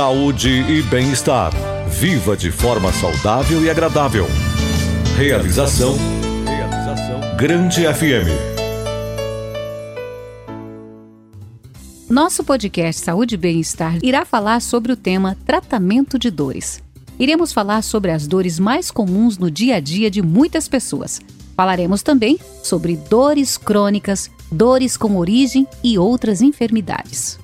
Saúde e bem-estar. Viva de forma saudável e agradável. Realização. Realização. Grande FM. Nosso podcast Saúde e Bem-Estar irá falar sobre o tema tratamento de dores. Iremos falar sobre as dores mais comuns no dia a dia de muitas pessoas. Falaremos também sobre dores crônicas, dores com origem e outras enfermidades.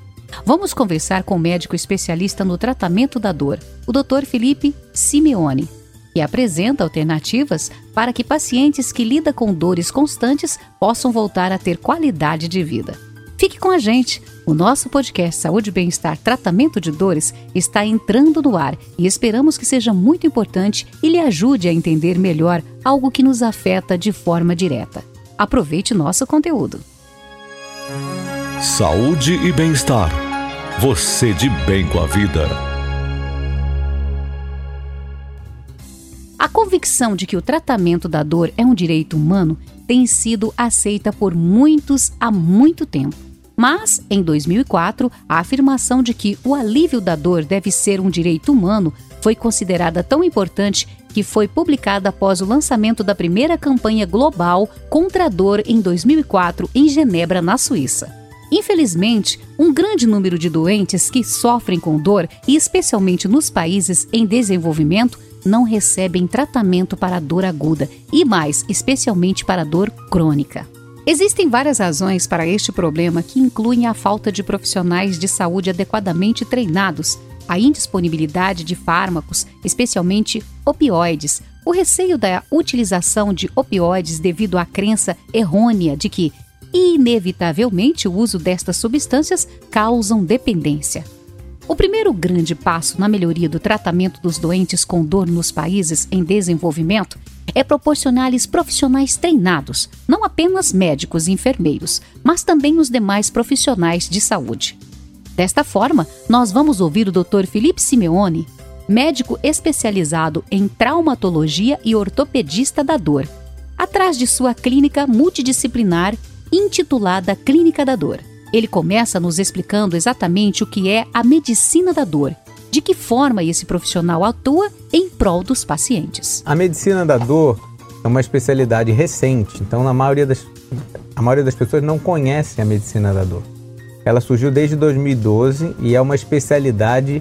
Vamos conversar com o médico especialista no tratamento da dor, o Dr. Felipe Simeone, que apresenta alternativas para que pacientes que lidam com dores constantes possam voltar a ter qualidade de vida. Fique com a gente! O nosso podcast Saúde e Bem-Estar Tratamento de Dores está entrando no ar e esperamos que seja muito importante e lhe ajude a entender melhor algo que nos afeta de forma direta. Aproveite nosso conteúdo. Saúde e bem-estar. Você de bem com a vida. A convicção de que o tratamento da dor é um direito humano tem sido aceita por muitos há muito tempo. Mas, em 2004, a afirmação de que o alívio da dor deve ser um direito humano foi considerada tão importante que foi publicada após o lançamento da primeira campanha global contra a dor em 2004 em Genebra, na Suíça. Infelizmente, um grande número de doentes que sofrem com dor, e especialmente nos países em desenvolvimento, não recebem tratamento para dor aguda e mais, especialmente para dor crônica. Existem várias razões para este problema que incluem a falta de profissionais de saúde adequadamente treinados, a indisponibilidade de fármacos, especialmente opioides, o receio da utilização de opioides devido à crença errônea de que e, inevitavelmente, o uso destas substâncias causam dependência. O primeiro grande passo na melhoria do tratamento dos doentes com dor nos países em desenvolvimento é proporcionar-lhes profissionais treinados, não apenas médicos e enfermeiros, mas também os demais profissionais de saúde. Desta forma, nós vamos ouvir o Dr. Felipe Simeone, médico especializado em traumatologia e ortopedista da dor, atrás de sua clínica multidisciplinar intitulada Clínica da Dor. Ele começa nos explicando exatamente o que é a medicina da dor, de que forma esse profissional atua em prol dos pacientes. A medicina da dor é uma especialidade recente, então na maioria das, a maioria das pessoas não conhece a medicina da dor. Ela surgiu desde 2012 e é uma especialidade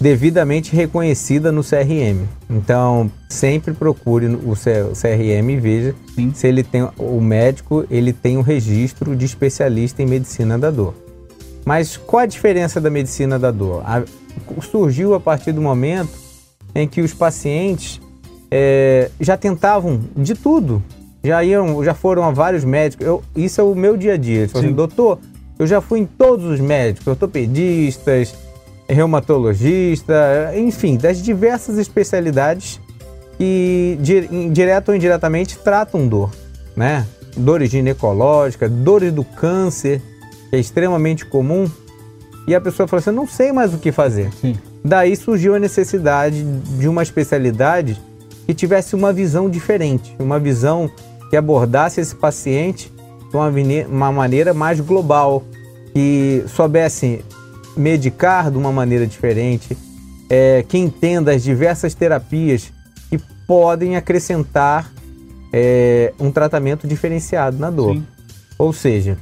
devidamente reconhecida no CRM. Então, sempre procure o CRM e veja Sim. se ele tem o médico, ele tem um registro de especialista em medicina da dor. Mas qual a diferença da medicina da dor? A, surgiu a partir do momento em que os pacientes é, já tentavam de tudo. Já iam, já foram a vários médicos. Eu, isso é o meu dia a dia. Eles falam assim, doutor, eu já fui em todos os médicos, ortopedistas, reumatologista, enfim, das diversas especialidades que, direto ou indiretamente, tratam dor, né? Dores ginecológicas, dores do câncer, que é extremamente comum. E a pessoa fala assim: não sei mais o que fazer. Sim. Daí surgiu a necessidade de uma especialidade que tivesse uma visão diferente, uma visão que abordasse esse paciente de uma, uma maneira mais global, que soubesse medicar de uma maneira diferente, é, que entenda as diversas terapias que podem acrescentar é, um tratamento diferenciado na dor. Sim. Ou seja,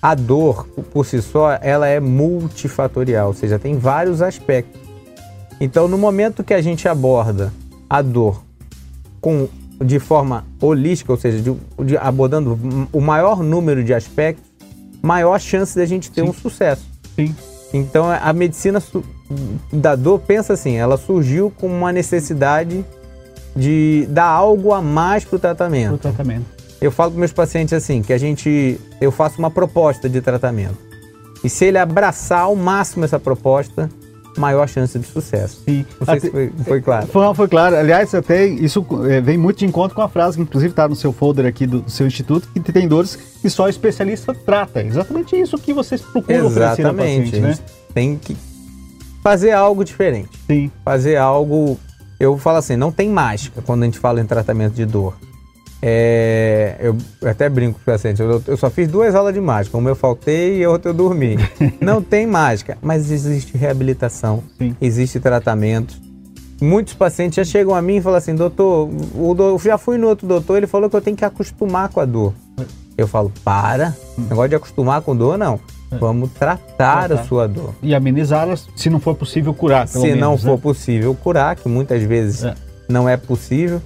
a dor por si só ela é multifatorial, ou seja, tem vários aspectos. Então, no momento que a gente aborda a dor com, de forma holística, ou seja, de, de, abordando o maior número de aspectos, maior chance da gente ter Sim. um sucesso. Sim. Então a medicina da dor pensa assim, ela surgiu com uma necessidade de dar algo a mais para o tratamento. Pro tratamento. Eu falo para meus pacientes assim, que a gente, eu faço uma proposta de tratamento. E se ele abraçar ao máximo essa proposta, maior chance de sucesso. Sim. Não sei até, se foi, foi claro. Foi, foi, claro. Aliás, até isso é, vem muito de encontro com a frase que inclusive está no seu folder aqui do, do, seu instituto, que tem dores que só o especialista trata. Exatamente isso que vocês procuram oferecer no paciente, né? Tem que fazer algo diferente. Sim. Fazer algo... Eu falo assim, não tem mágica quando a gente fala em tratamento de dor. É, eu até brinco com o paciente, eu, eu só fiz duas aulas de mágica, uma eu faltei e a outra eu dormi. Não tem mágica, mas existe reabilitação, Sim. existe tratamento. Muitos pacientes já chegam a mim e falam assim, doutor, o do- eu já fui no outro doutor, ele falou que eu tenho que acostumar com a dor. Eu falo, para, negócio de acostumar com dor, não. Vamos tratar a sua dor. E amenizá-las, se não for possível curar, Se menos, não né? for possível curar, que muitas vezes É. não é possível.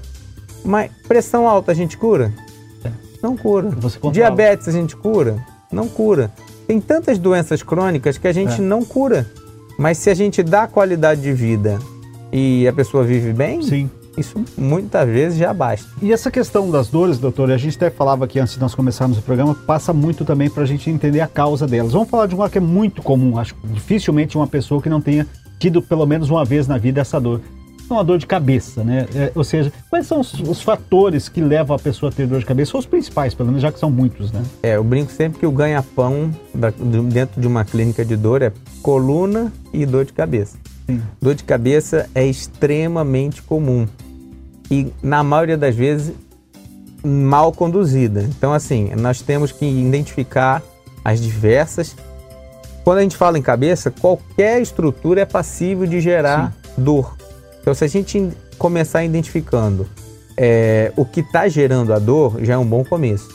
Mas pressão alta a gente cura? É. Não cura. Diabetes a gente cura? Não cura. Tem tantas doenças crônicas que a gente É. não cura. Mas se a gente dá qualidade de vida e a pessoa vive bem, Sim. isso muitas vezes já basta. E essa questão das dores, doutor, a gente até falava aqui antes de nós começarmos o programa, passa muito também para a gente entender a causa delas. Vamos falar de uma que é muito comum, acho que dificilmente uma pessoa que não tenha tido pelo menos uma vez na vida essa dor. É uma dor de cabeça, né? É, ou seja, quais são os, os fatores que levam a pessoa a ter dor de cabeça? Ou os principais, pelo menos, já que são muitos, né? É, eu brinco sempre que o ganha-pão dentro de uma clínica de dor é coluna e dor de cabeça. Sim. Dor de cabeça é extremamente comum e, na maioria das vezes, mal conduzida. Então, assim, nós temos que identificar as diversas. Quando a gente fala em cabeça, qualquer estrutura é passível de gerar dor. Então, se a gente começar identificando é, o que está gerando a dor, já é um bom começo.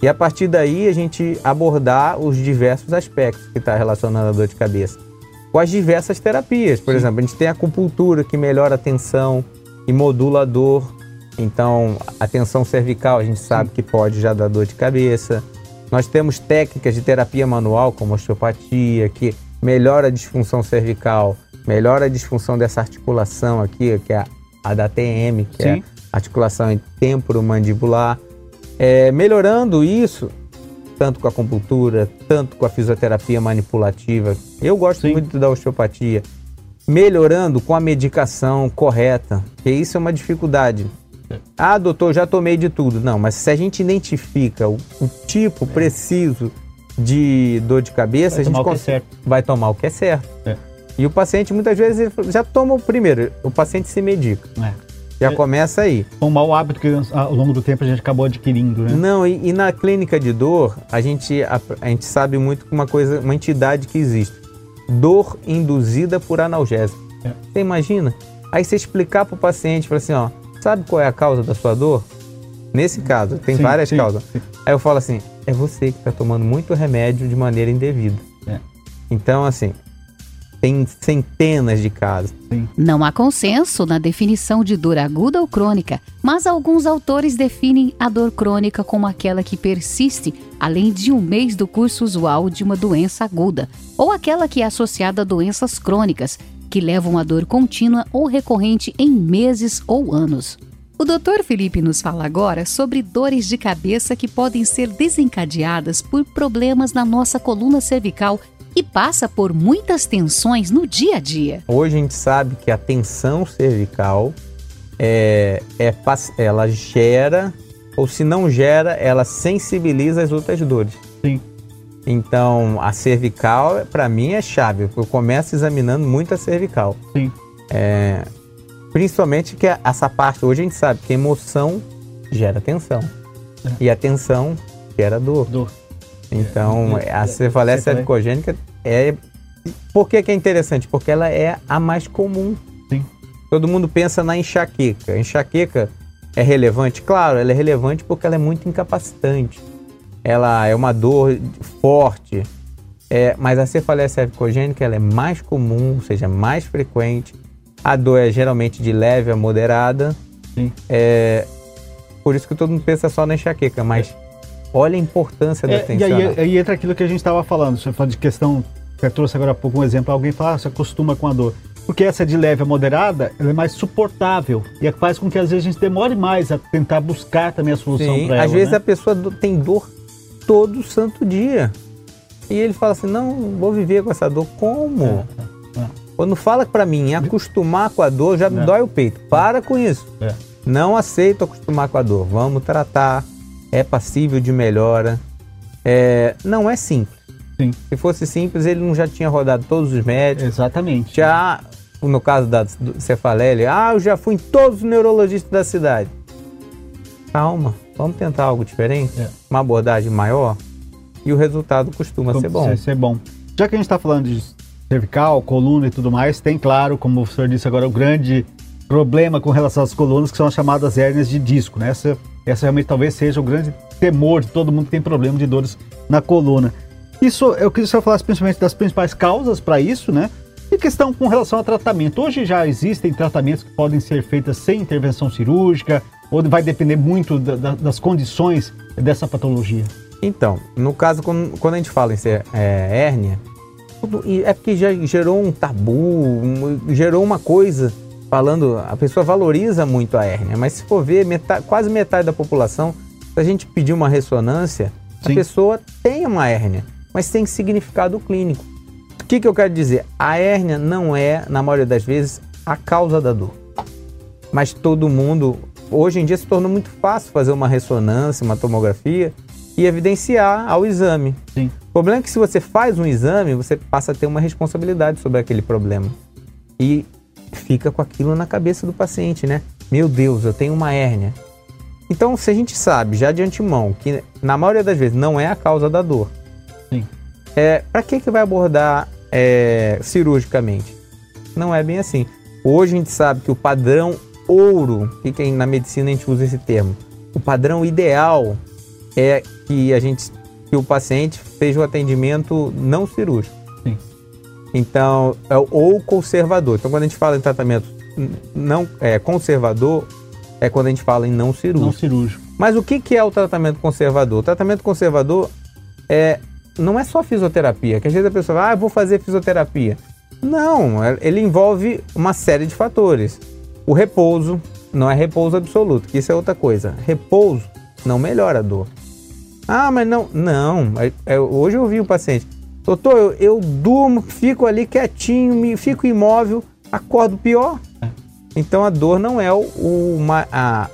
E a partir daí a gente abordar os diversos aspectos que está relacionado à dor de cabeça. Com as diversas terapias. Por exemplo, a gente tem a acupuntura que melhora a tensão e modula a dor. Então, a tensão cervical a gente sabe que pode já dar dor de cabeça. Nós temos técnicas de terapia manual, como osteopatia, que melhora a disfunção cervical, melhora a disfunção dessa articulação aqui, que é a, a da TM, que é Sim. a articulação temporomandibular. É, melhorando isso, tanto com a acupuntura, tanto com a fisioterapia manipulativa. Eu gosto Sim. muito da osteopatia. Melhorando com a medicação correta, que isso é uma dificuldade. Ah, doutor, já tomei de tudo. Não, mas se a gente identifica o, o tipo preciso de dor de cabeça, Vai a gente tomar é vai tomar o que é certo. É. E o paciente, muitas vezes, já toma o primeiro, o paciente se medica. É. Já É. começa aí. Um mau hábito que ao longo do tempo a gente acabou adquirindo, né? Não, e, e na clínica de dor, a gente, a, a gente sabe muito que uma coisa, uma entidade que existe. Dor induzida por analgésico. É. Você imagina? Aí você explicar para o paciente, falar assim, ó, sabe qual é a causa da sua dor? Nesse caso, tem Sim, várias sim, causas. sim. Aí eu falo assim, é você que está tomando muito remédio de maneira indevida. É. Então, assim, tem centenas de casos. Não há consenso na definição de dor aguda ou crônica, mas alguns autores definem a dor crônica como aquela que persiste além de um mês do curso usual de uma doença aguda, ou aquela que é associada a doenças crônicas, que levam a dor contínua ou recorrente em meses ou anos. O Dr. Felipe nos fala agora sobre dores de cabeça que podem ser desencadeadas por problemas na nossa coluna cervical e passa por muitas tensões no dia a dia. Hoje a gente sabe que a tensão cervical é, é, ela gera, ou se não gera, ela sensibiliza as outras dores. Sim. Então, a cervical, para mim, é chave. Eu começo examinando muito a cervical. Sim. É, principalmente que essa parte, hoje a gente sabe que emoção gera tensão. É. E a tensão gera dor. Dor. Então, É, é, a é, cefaleia cervicogênica é. Por que, que é interessante? Porque ela é a mais comum. Sim. Todo mundo pensa na enxaqueca. A enxaqueca é relevante? Claro, ela é relevante porque ela é muito incapacitante. Ela é uma dor forte. É, mas a cefaleia cervicogênica ela é mais comum, ou seja, mais frequente. A dor é geralmente de leve a moderada. Sim. É, por isso que todo mundo pensa só na enxaqueca, mas olha a importância da É, e aí, aí entra aquilo que a gente estava falando. Você falou de questão. Você trouxe agora há pouco um exemplo. Alguém fala, ah, você acostuma com a dor. Porque essa de leve a moderada, ela é mais suportável. E é que faz com que às vezes a gente demore mais a tentar buscar também a solução para ela. às vezes né? a pessoa tem dor todo santo dia. E ele fala assim: não, vou viver com essa dor. Como? É, é. Quando fala pra mim acostumar com a dor, já me É. dói o peito. Para com isso. É. Não aceito acostumar com a dor. Vamos tratar. É passível de melhora. É, não é simples. Sim. Se fosse simples, ele não já tinha rodado todos os médicos. Exatamente. Já, no caso da cefaleia, ah, eu já fui em todos os neurologistas da cidade. Calma. vamos tentar algo diferente, É. uma abordagem maior, e o resultado costuma ser bom. Ser, ser bom. Já que a gente está falando de cervical, coluna e tudo mais, tem, claro, como o senhor disse agora, o grande problema com relação às colunas, que são as chamadas hérnias de disco. Né? Essa, essa realmente talvez seja o grande temor de todo mundo que tem problema de dores na coluna. Isso, eu queria senhor falasse principalmente das principais causas para isso, né? E questão com relação ao tratamento. Hoje já existem tratamentos que podem ser feitos sem intervenção cirúrgica, ou vai depender muito da- da- das condições dessa patologia? Então, no caso, quando, quando a gente fala em ser é, hérnia, é porque já gerou um tabu, gerou uma coisa falando, a pessoa valoriza muito a hérnia, mas se for ver, metade- quase metade da população, se a gente pedir uma ressonância, Sim. a pessoa tem uma hérnia, mas tem significado clínico. O que, que eu quero dizer? A hérnia não é, na maioria das vezes, a causa da dor. Mas todo mundo, hoje em dia, se tornou muito fácil fazer uma ressonância, uma tomografia e evidenciar ao exame. Sim. O problema é que se você faz um exame, você passa a ter uma responsabilidade sobre aquele problema. E fica com aquilo na cabeça do paciente, né? Meu Deus, eu tenho uma hérnia. Então, se a gente sabe já de antemão que na maioria das vezes não é a causa da dor, Sim. é, para que, que vai abordar é, cirurgicamente? Não é bem assim. Hoje a gente sabe que o padrão ouro, que, que na medicina a gente usa esse termo, o padrão ideal é que a gente, que o paciente seja o atendimento não cirúrgico. Então, é ou conservador. Então, quando a gente fala em tratamento não é, conservador, é quando a gente fala em não cirúrgico. Não cirúrgico. Mas o que, que é o tratamento conservador? O tratamento conservador é, não é só fisioterapia, que às vezes a pessoa fala, ah, vou fazer fisioterapia. Não, é- ele envolve uma série de fatores. O repouso não é repouso absoluto, que isso é outra coisa. Repouso não melhora a dor. Ah, mas não, não. É- hoje eu ouvi o paciente, doutor, eu, eu durmo, fico ali quietinho, me, fico imóvel, acordo pior. Então a dor não é o, o, a-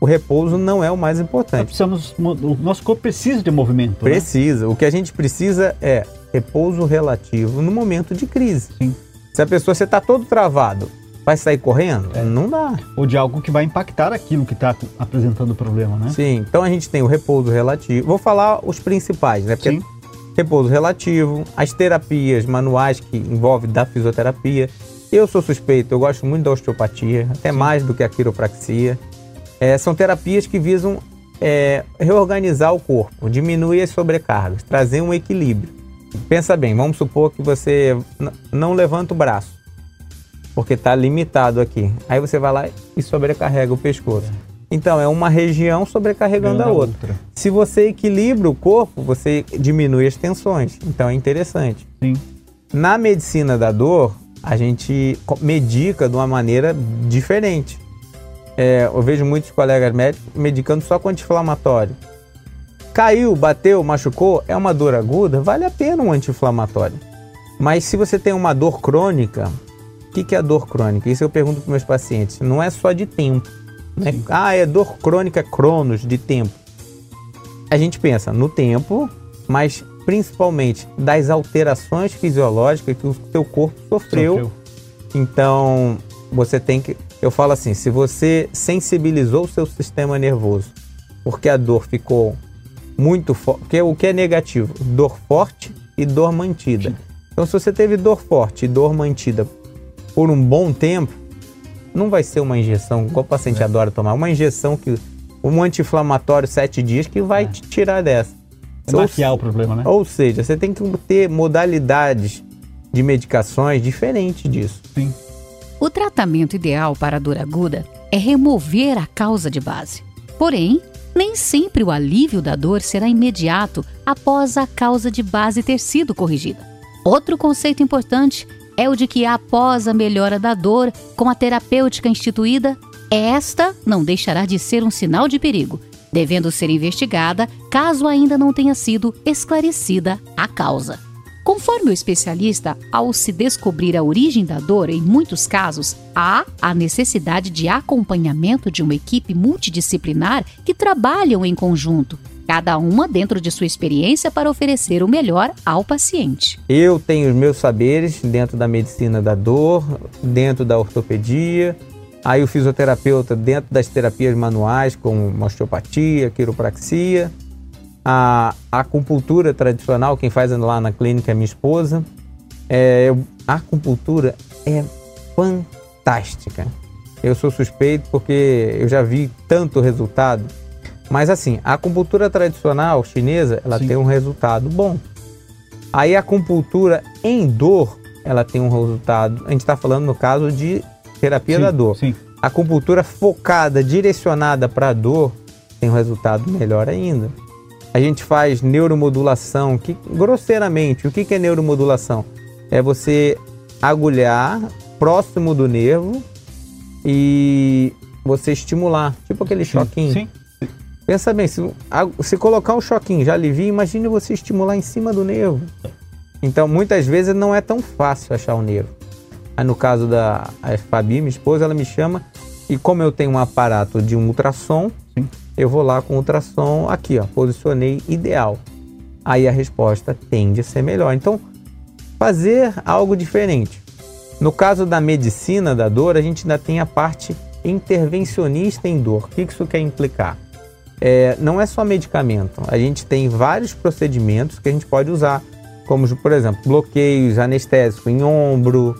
o repouso não é o mais Nós importante. precisamos, o nosso corpo precisa de movimento. né? Precisa. O que a gente precisa é repouso relativo no momento de crise. Sim. Se a pessoa você está todo travado, vai sair correndo? É. Não dá. Ou de algo que vai impactar aquilo que está apresentando o problema, né? Sim. Então a gente tem o repouso relativo. Vou falar os principais, né? Porque Sim. Repouso relativo, as terapias manuais que envolvem da fisioterapia. Eu sou suspeito, eu gosto muito da osteopatia, até mais do que a quiropraxia. É, são terapias que visam é, reorganizar o corpo, diminuir as sobrecargas, trazer um equilíbrio. Pensa bem, vamos supor que você não levanta o braço, porque está limitado aqui. Aí você vai lá e sobrecarrega o pescoço. Então é uma região sobrecarregando a Pegando outra. Se você equilibra o corpo, você diminui as tensões. Então é interessante. Sim. Na medicina da dor, a gente medica de uma maneira diferente. É, eu vejo muitos colegas médicos medicando só com anti-inflamatório. Caiu, bateu, machucou, é uma dor aguda, vale a pena um anti-inflamatório. Mas se você tem uma dor crônica, o que, que é a dor crônica? Isso eu pergunto para meus pacientes. Não é só de tempo. Né? Ah, é dor crônica, cronos, de tempo. A gente pensa no tempo, mas principalmente das alterações fisiológicas que o seu corpo sofreu. Sofreu. Então, você tem que. Eu falo assim: se você sensibilizou o seu sistema nervoso, porque a dor ficou muito forte. Porque o que é negativo? Dor forte e dor mantida. Então, se você teve dor forte e dor mantida por um bom tempo, não vai ser uma injeção, igual o paciente adora tomar, uma injeção que. Um anti-inflamatório sete dias que vai te tirar dessa. É maquiar o problema, né? Ou seja, você tem que ter modalidades de medicações diferentes disso. Sim. O tratamento ideal para a dor aguda é remover a causa de base. Porém, nem sempre o alívio da dor será imediato após a causa de base ter sido corrigida. Outro conceito importante é o de que após a melhora da dor com a terapêutica instituída, esta não deixará de ser um sinal de perigo, devendo ser investigada caso ainda não tenha sido esclarecida a causa. Conforme o especialista, ao se descobrir a origem da dor, em muitos casos, há a necessidade de acompanhamento de uma equipe multidisciplinar que trabalham em conjunto, cada uma dentro de sua experiência para oferecer o melhor ao paciente. Eu tenho os meus saberes dentro da medicina da dor, dentro da ortopedia, Aí o fisioterapeuta, dentro das terapias manuais, como osteopatia, quiropraxia, a, acupuntura tradicional, quem faz lá na clínica é minha esposa. É, a acupuntura é fantástica. Eu sou suspeito porque eu já vi tanto resultado. Mas assim, a acupuntura tradicional chinesa, ela Sim. tem um resultado bom. Aí a acupuntura em dor, ela tem um resultado. A gente está falando no caso de terapia sim, da dor. Sim. A acupuntura focada, direcionada para a dor, tem um resultado melhor ainda. A gente faz neuromodulação, que grosseiramente, o que é neuromodulação? É você agulhar próximo do nervo e você estimular, tipo aquele sim, choquinho. Sim. Pensa bem, se, se colocar um choquinho já alivia, imagine você estimular em cima do nervo. Então, muitas vezes não é tão fácil achar o nervo. Aí, no caso da Fabi, minha esposa, ela me chama e como eu tenho um aparato de um ultrassom, Sim. eu vou lá com o ultrassom aqui, ó, posicionei ideal. Aí a resposta tende a ser melhor. Então, fazer algo diferente. No caso da medicina da dor, a gente ainda tem a parte intervencionista em dor. O que isso quer implicar? É, não é só medicamento. A gente tem vários procedimentos que a gente pode usar, como, por exemplo, bloqueios anestésicos em ombro,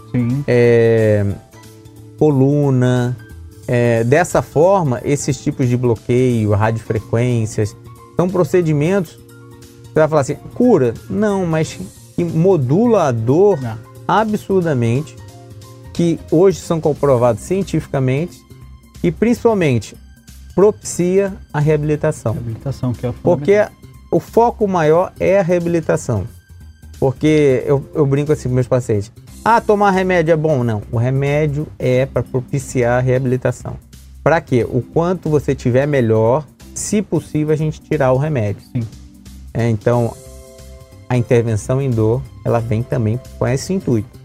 é, coluna. É, dessa forma, esses tipos de bloqueio, radiofrequências, são procedimentos. Você vai falar assim, cura? Não, mas que modula a dor não. absurdamente, que hoje são comprovados cientificamente e principalmente propicia a reabilitação. Reabilitação, que é o Porque o foco maior é a reabilitação. Porque eu, eu brinco assim com meus pacientes. Ah, tomar remédio é bom? Não. O remédio é para propiciar a reabilitação. Para quê? O quanto você tiver melhor, se possível, a gente tirar o remédio. Sim. É, então, a intervenção em dor, ela vem também com esse intuito.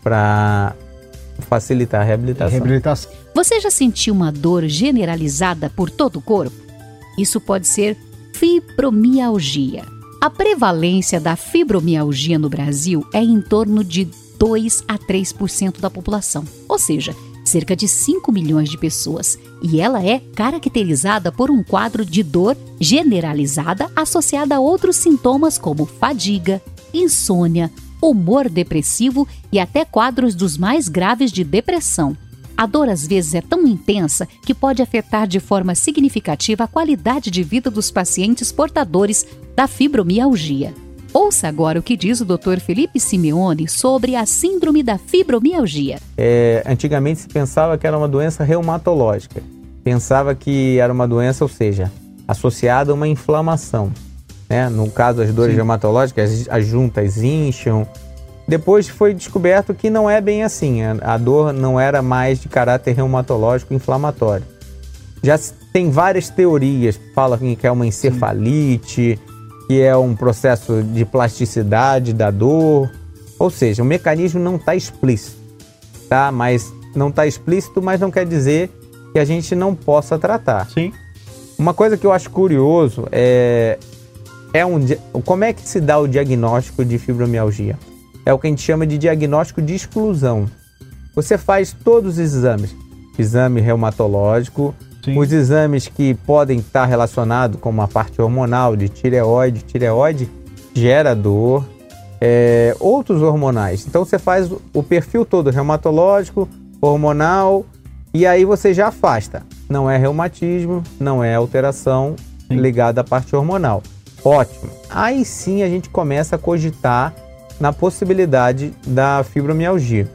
Para facilitar a reabilitação. reabilitação. Você já sentiu uma dor generalizada por todo o corpo? Isso pode ser fibromialgia. A prevalência da fibromialgia no Brasil é em torno de 2 a 3% da população, ou seja, cerca de 5 milhões de pessoas, e ela é caracterizada por um quadro de dor generalizada associada a outros sintomas como fadiga, insônia, humor depressivo e até quadros dos mais graves de depressão. A dor às vezes é tão intensa que pode afetar de forma significativa a qualidade de vida dos pacientes portadores da fibromialgia. Ouça agora o que diz o Dr. Felipe Simeone sobre a síndrome da fibromialgia. É, antigamente se pensava que era uma doença reumatológica. Pensava que era uma doença, ou seja, associada a uma inflamação. Né? No caso das dores Sim. reumatológicas, as juntas incham, depois foi descoberto que não é bem assim. A dor não era mais de caráter reumatológico inflamatório. Já tem várias teorias que falam que é uma encefalite, que é um processo de plasticidade da dor. Ou seja, o mecanismo não está explícito, tá? Mas não está explícito, mas não quer dizer que a gente não possa tratar. Sim. Uma coisa que eu acho curioso é, é um, como é que se dá o diagnóstico de fibromialgia? É o que a gente chama de diagnóstico de exclusão. Você faz todos os exames, exame reumatológico, Sim. os exames que podem estar relacionados com uma parte hormonal de tireoide, tireoide gera dor, é, outros hormonais. Então você faz o perfil todo reumatológico, hormonal, e aí você já afasta. Não é reumatismo, não é alteração sim. ligada à parte hormonal. Ótimo. Aí sim a gente começa a cogitar na possibilidade da fibromialgia.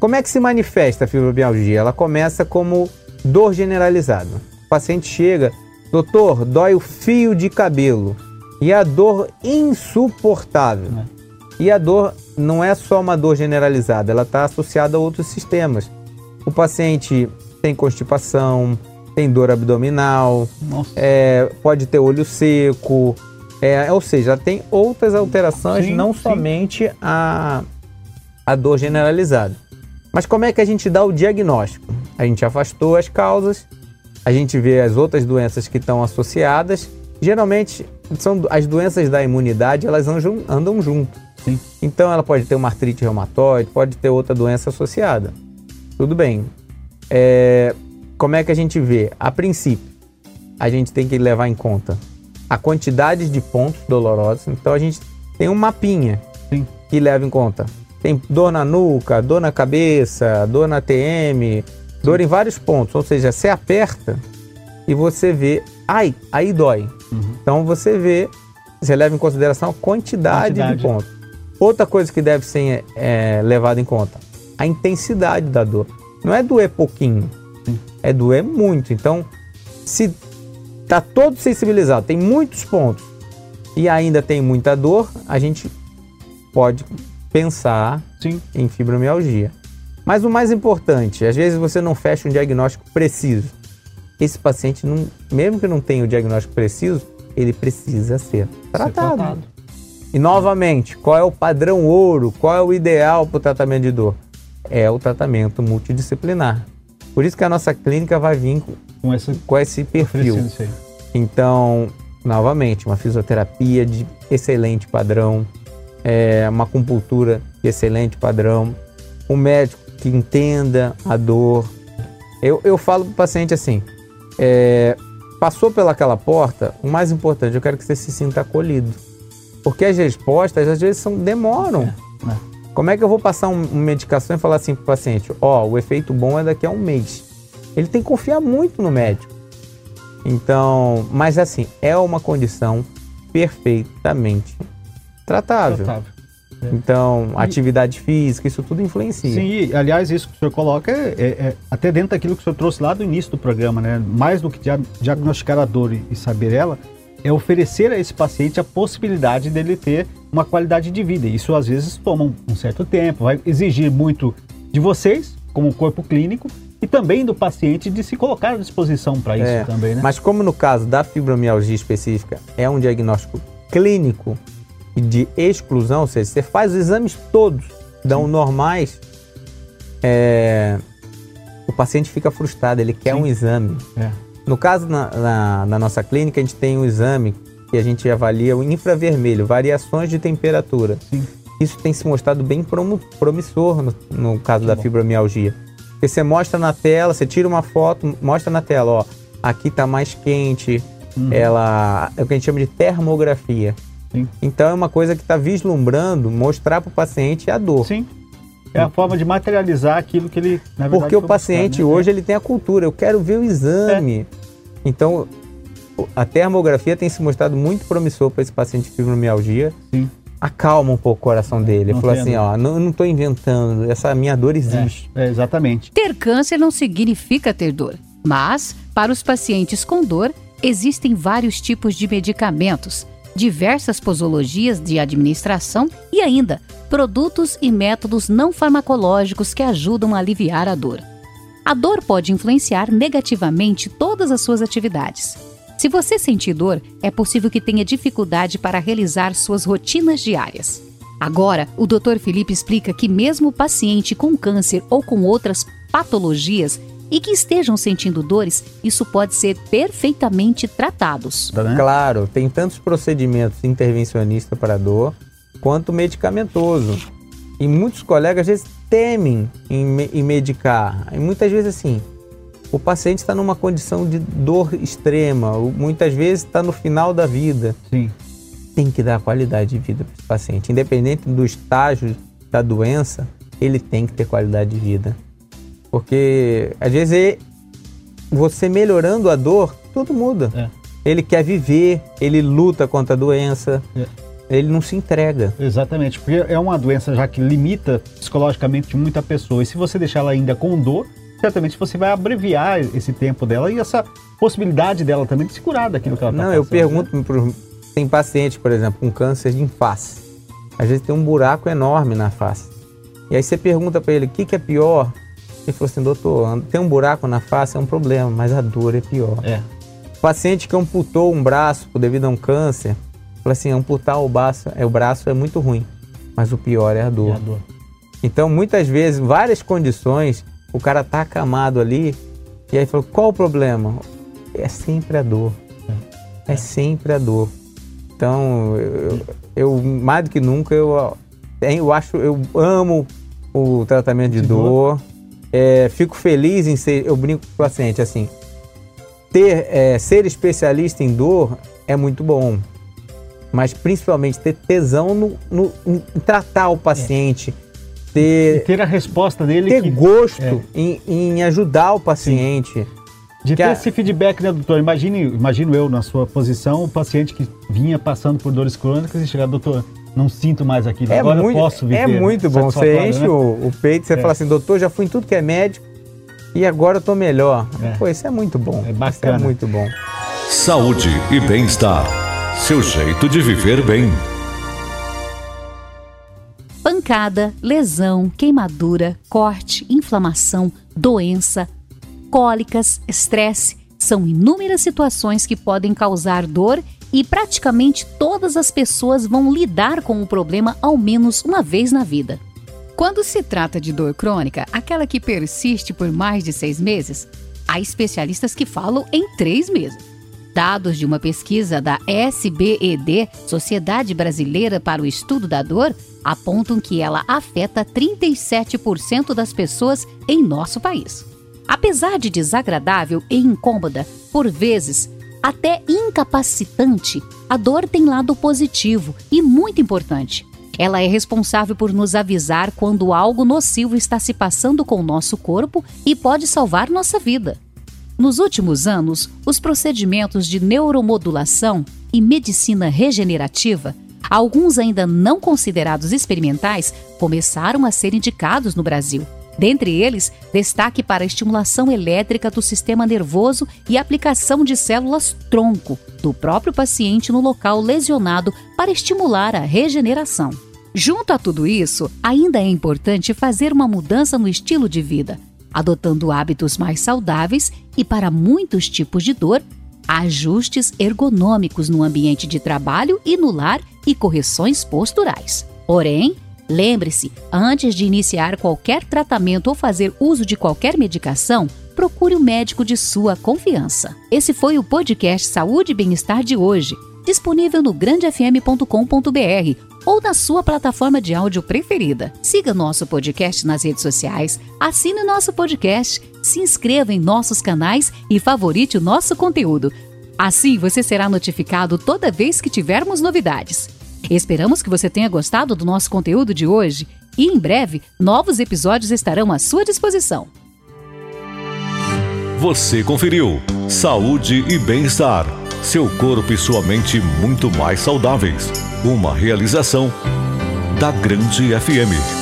Como é que se manifesta a fibromialgia? Ela começa como dor generalizada. O paciente chega, doutor, dói o fio de cabelo. E a dor insuportável. É. E a dor não é só uma dor generalizada, ela está associada a outros sistemas. O paciente tem constipação, tem dor abdominal, é, pode ter olho seco, é, ou seja, tem outras alterações, sim, não sim. somente a, a dor generalizada. Mas como é que a gente dá o diagnóstico? A gente afastou as causas, a gente vê as outras doenças que estão associadas. Geralmente, são as doenças da imunidade, elas andam, andam junto. Sim. Então, ela pode ter uma artrite reumatoide, pode ter outra doença associada. Tudo bem. é, como é que a gente vê? A princípio, a gente tem que levar em conta a quantidade de pontos dolorosos. Então a gente tem um mapinha Sim. que leva em conta. Tem dor na nuca, dor na cabeça, dor na TM, dor em vários pontos. Ou seja, você aperta e você vê, ai, aí dói. Uhum. Então você vê, você leva em consideração a quantidade, Quantidade. de pontos. Outra coisa que deve ser é, levada em conta, a intensidade da dor. Não é doer pouquinho, Sim. é doer muito. Então, se tá todo sensibilizado, tem muitos pontos e ainda tem muita dor, a gente pode pensar Sim. em fibromialgia. Mas o mais importante, às vezes você não fecha um diagnóstico preciso. Esse paciente, não, mesmo que não tenha o diagnóstico preciso, ele precisa ser tratado. tratado. E novamente, qual é o padrão ouro? Qual é o ideal para o tratamento de dor? É o tratamento multidisciplinar. Por isso que a nossa clínica vai vir com, esse com esse perfil. Então, novamente, uma fisioterapia de excelente padrão, é, uma acupuntura de excelente padrão, um médico que entenda a dor. Eu, eu falo para o paciente assim: é, passou pelaquela porta, o mais importante, eu quero que você se sinta acolhido. Porque as respostas às vezes são, demoram. É, é. Como é que eu vou passar um- uma medicação e falar assim para o paciente: ó, o efeito bom é daqui a um mês? Ele tem que confiar muito no médico. Então, mas assim, é uma condição perfeitamente tratável. Tratável. Então, E- atividade física, isso tudo influencia. Sim, e, aliás, isso que o senhor coloca é, é- é até dentro daquilo que o senhor trouxe lá do início do programa, né? Mais do que dia- diagnosticar a dor e, e saber ela, é oferecer a esse paciente a possibilidade dele ter uma qualidade de vida. Isso às vezes toma um, um certo tempo, vai exigir muito de vocês, como corpo clínico, e também do paciente de se colocar à disposição para isso É, também, né? Mas como no caso da fibromialgia específica é um diagnóstico clínico e de exclusão, ou seja, você faz os exames todos, dão normais, é, o paciente fica frustrado, ele quer Sim. um exame. É. No caso, na, na- na nossa clínica, a gente tem um exame que a gente avalia o infravermelho, variações de temperatura. Sim. Isso tem se mostrado bem promissor no, no caso da bom. fibromialgia. Porque você mostra na tela, você tira uma foto, mostra na tela, ó, aqui tá mais quente, Uhum. ela é o que a gente chama de termografia. Sim. Então é uma coisa que está vislumbrando, mostrar para o paciente a dor. Sim. É a forma de materializar aquilo que ele, na verdade, Porque o paciente buscar, né? hoje ele tem a cultura, eu quero ver o exame. Então, a termografia tem se mostrado muito promissor para esse paciente de fibromialgia. Sim. Acalma um pouco o coração dele. Ele Não falou assim, ó, não, eu não estou inventando, essa minha dor existe. É, é, exatamente. Ter câncer não significa ter dor, mas, para os pacientes com dor, existem vários tipos de medicamentos, diversas posologias de administração e ainda produtos e métodos não farmacológicos que ajudam a aliviar a dor. A dor pode influenciar negativamente todas as suas atividades. Se você sentir dor, é possível que tenha dificuldade para realizar suas rotinas diárias. Agora, o Dr. Felipe explica que mesmo o paciente com câncer ou com outras patologias e que estejam sentindo dores, isso pode ser perfeitamente tratados. Né? Claro, tem tantos procedimentos intervencionistas para dor quanto medicamentoso. E muitos colegas às vezes temem em, em medicar. E muitas vezes assim, o paciente está numa condição de dor extrema, muitas vezes está no final da vida. Sim. Tem que dar qualidade de vida para esse paciente, independente do estágio da doença, ele tem que ter qualidade de vida. Porque às vezes você melhorando a dor, tudo muda. É. Ele quer viver, ele luta contra a doença, É. ele não se entrega. Exatamente, porque é uma doença já que limita psicologicamente muita pessoa. E se você deixar ela ainda com dor, certamente você vai abreviar esse tempo dela e essa possibilidade dela também de se curar daquilo que ela está não, eu pergunto, pro, tem paciente, por exemplo, com câncer em face. Às vezes tem um buraco enorme na face. E aí você pergunta para ele, o que, que é pior? Ele falou assim, doutor, tem um buraco na face é um problema, mas a dor é pior. É, Paciente que amputou um braço devido a um câncer, fala assim, amputar o braço, é, o braço é muito ruim, mas o pior é a é dor. a dor. Então, muitas vezes, várias condições, o cara tá acamado ali, e aí falou, qual o problema? É sempre a dor. É sempre a dor. Então, eu, eu- mais do que nunca, eu, tenho- eu acho, eu amo o tratamento de, De dor. É, fico feliz em ser, eu brinco com o paciente assim, ter, é, ser especialista em dor é muito bom, mas principalmente ter tesão no, no em tratar o paciente, é. Ter, e ter a resposta dele, ter que, gosto é. em, em, ajudar o paciente. Sim. De ter a... esse feedback, né, doutor? Imagine, imagino eu na sua posição, o paciente que vinha passando por dores crônicas e chegar, doutor, não sinto mais aquilo, é agora muito, eu posso viver. É muito bom, você enche né? o, o, peito, você é. fala assim, doutor, já fui em tudo que é médico e agora eu tô melhor. É. Pô, isso é muito bom. É bacana. Isso é muito bom. Saúde e bem-estar. Seu jeito de viver bem. Pancada, lesão, queimadura, corte, inflamação, doença, cólicas, estresse são inúmeras situações que podem causar dor e praticamente todas as pessoas vão lidar com o problema ao menos uma vez na vida. Quando se trata de dor crônica, aquela que persiste por mais de seis meses, há especialistas que falam em três meses. Dados de uma pesquisa da SBED, Sociedade Brasileira para o Estudo da Dor, apontam que ela afeta 37% das pessoas em nosso país. Apesar de desagradável e incômoda, por vezes até incapacitante, a dor tem lado positivo e muito importante. Ela é responsável por nos avisar quando algo nocivo está se passando com o nosso corpo e pode salvar nossa vida. Nos últimos anos, os procedimentos de neuromodulação e medicina regenerativa, alguns ainda não considerados experimentais, começaram a ser indicados no Brasil. Dentre eles, destaque para a estimulação elétrica do sistema nervoso e aplicação de células tronco do próprio paciente no local lesionado para estimular a regeneração. Junto a tudo isso, ainda é importante fazer uma mudança no estilo de vida, adotando hábitos mais saudáveis e, para muitos tipos de dor, ajustes ergonômicos no ambiente de trabalho e no lar e correções posturais. Porém, Lembre-se, antes de iniciar qualquer tratamento ou fazer uso de qualquer medicação, procure o um médico de sua confiança. Esse foi o podcast Saúde e Bem-Estar de hoje, disponível no grandefm.com.br ou na sua plataforma de áudio preferida. Siga nosso podcast nas redes sociais, assine nosso podcast, se inscreva em nossos canais e favorite o nosso conteúdo. Assim você será notificado toda vez que tivermos novidades. Esperamos que você tenha gostado do nosso conteúdo de hoje e em breve novos episódios estarão à sua disposição. Você conferiu Saúde e Bem-Estar. Seu corpo e sua mente muito mais saudáveis. Uma realização da Grande FM.